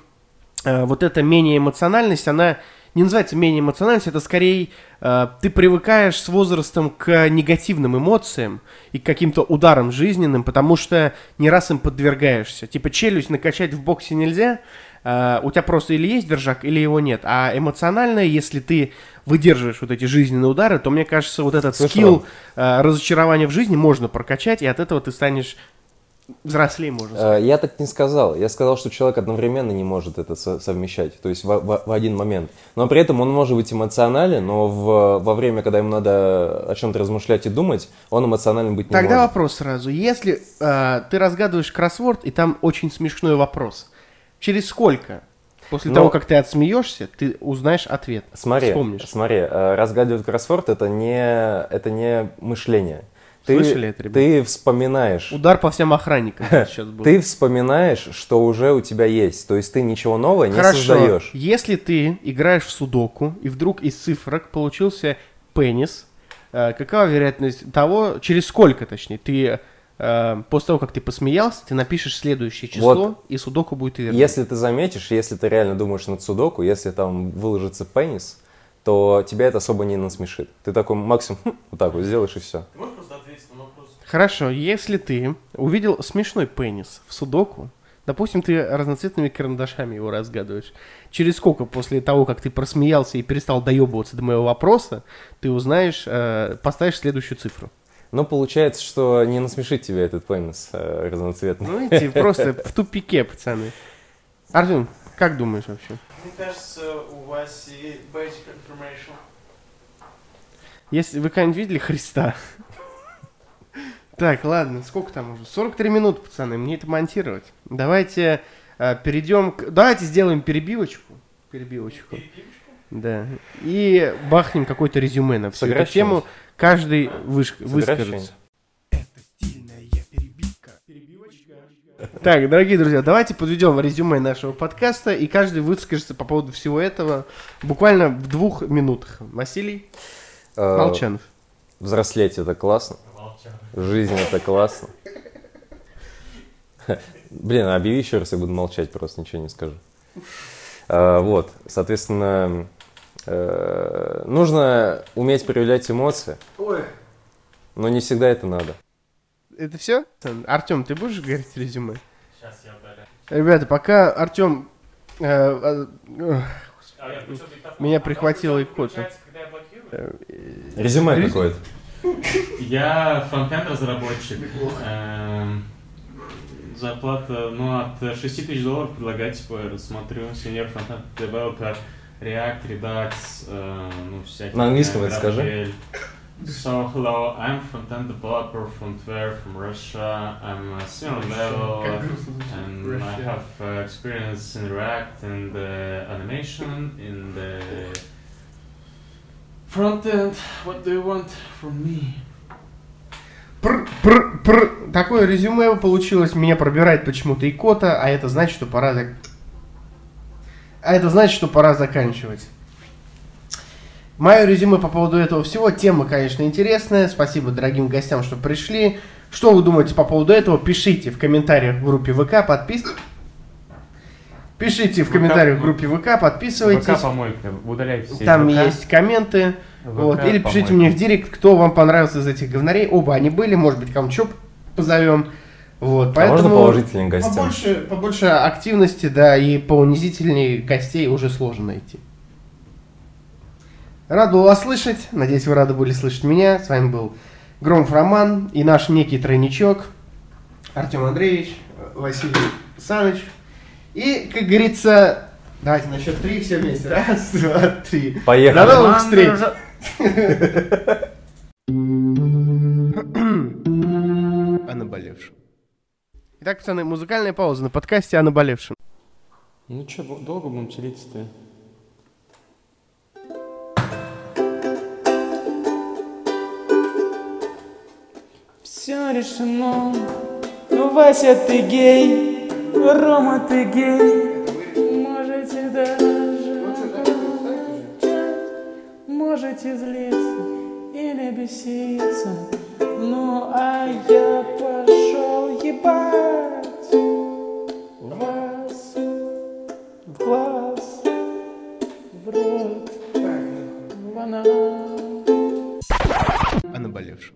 э, вот эта менее эмоциональность, она не называется менее эмоциональность, это скорее э, ты привыкаешь с возрастом к негативным эмоциям и к каким-то ударам жизненным, потому что не раз им подвергаешься. Типа челюсть накачать в боксе нельзя, э, у тебя просто или есть держак, или его нет. А эмоционально, если ты выдерживаешь вот эти жизненные удары, то мне кажется, вот этот Слышал? скилл э, разочарования в жизни можно прокачать, и от этого ты станешь взрослее, можно сказать. Э, Я так не сказал. Я сказал, что человек одновременно не может это со- совмещать, то есть в, в- в один момент. Но при этом он может быть эмоционален, но в- во время, когда ему надо о чем-то размышлять и думать, он эмоционален быть не Тогда может. вопрос сразу. Если э, ты разгадываешь кроссворд, и там очень смешной вопрос, через сколько после Ну- того, как ты отсмеешься, ты узнаешь ответ? Смотри, Вспомнишь. смотри, э, разгадывать кроссворд это не, это не мышление. Ты, Слышали это, ребят? ты вспоминаешь. Удар по всем охранникам сейчас был. Ты вспоминаешь, что уже у тебя есть. То есть ты ничего нового не Хорошо. создаешь. Если ты играешь в судоку, и вдруг из цифрок получился пенис, э, какова вероятность того, через сколько, точнее, ты э, после того, как ты посмеялся, ты напишешь следующее число, Вот. и судоку будет верно. Если ты заметишь, если ты реально думаешь над судоку, если там выложится пенис, то тебя это особо не насмешит. Ты такой максимум «Хм», вот так вот сделаешь и все. Ты можешь просто ответить на вопрос? Хорошо, если ты увидел смешной пенис в судоку, допустим, ты разноцветными карандашами его разгадываешь, через сколько после того, как ты просмеялся и перестал доебываться до моего вопроса, ты узнаешь, э, поставишь следующую цифру? Но получается, что не насмешит тебя этот пенис э, разноцветный. Ну, видите, просто в тупике, пацаны. Артем, как думаешь вообще? Мне кажется, у Васи basic information. Если вы когда-нибудь видели Христа? Так, ладно, сколько там уже? 43 минуты, пацаны, мне это монтировать. Давайте э, перейдем к... Давайте сделаем перебивочку. Перебивочку. Да. И бахнем какое-то резюме на всю эту тему. Каждый выш... Выскажется. Так, дорогие друзья, давайте подведем резюме нашего подкаста, и каждый выскажется по поводу всего этого буквально в двух минутах. Василий Э, Молчанов. Взрослеть это классно. Жизнь это классно. Блин, а объяви еще раз, я буду молчать, просто ничего не скажу. А, Вот, соответственно, э, нужно уметь проявлять эмоции, но не всегда это надо. Это все? Артем, ты будешь говорить резюме? Сейчас я удаляю. Ребята, пока Артем... э, э, э, А, включил диктофон. Меня А прихватило икота. Резюме Резю- какое-то. Я фронтенд разработчик. Эм, Зарплата, ну, от 6 тысяч долларов предлагать, типа, я рассмотрю. Senior frontend developer, React, Redux, э, ну, всякие. На английском э, это скажи. So, hello, I'm front-end developer from Tver, from Russia. I'm a senior level, and I have uh, experience in React and uh, animation in the front-end. What do you want from me? Пр, пр, пр. Такое резюме получилось. Меня пробирает почему-то икота, а это значит, что пора... А это значит, что пора заканчивать. Мое резюме по поводу этого всего. Тема, конечно, интересная. Спасибо дорогим гостям, что пришли. Что вы думаете по поводу этого? Пишите в комментариях в группе ВК, подписывайтесь. Пишите в комментариях в группе ВК, подписывайтесь. ВК помойка, удаляйте все Там ВК. есть комменты. ВК Вот. Или пишите помойка. мне в директ, кто вам понравился из этих говнарей. Оба они были, может быть, кому что позовем. Вот, А поэтому можно положительным гостям? Побольше, побольше активности, да, и поунизительней гостей уже сложно найти. Рад был вас слышать. Надеюсь, вы рады были слышать меня. С вами был Громов Роман и наш некий тройничок Артем Андреевич, Василий Саныч. И, как говорится, давайте на счет три все вместе. Раз, два, три. Поехали. До новых встреч! О наболевшем. Итак, пацаны, музыкальная пауза на подкасте о наболевшем. Ну что, долго будем телиться-то? Все решено. Ну, Вася, ты гей. Рома, ты гей. Можете даже Можете злиться или беситься. Ну, а я пошел ебать вас в глаз, в рот. Та-на. О наболевшем.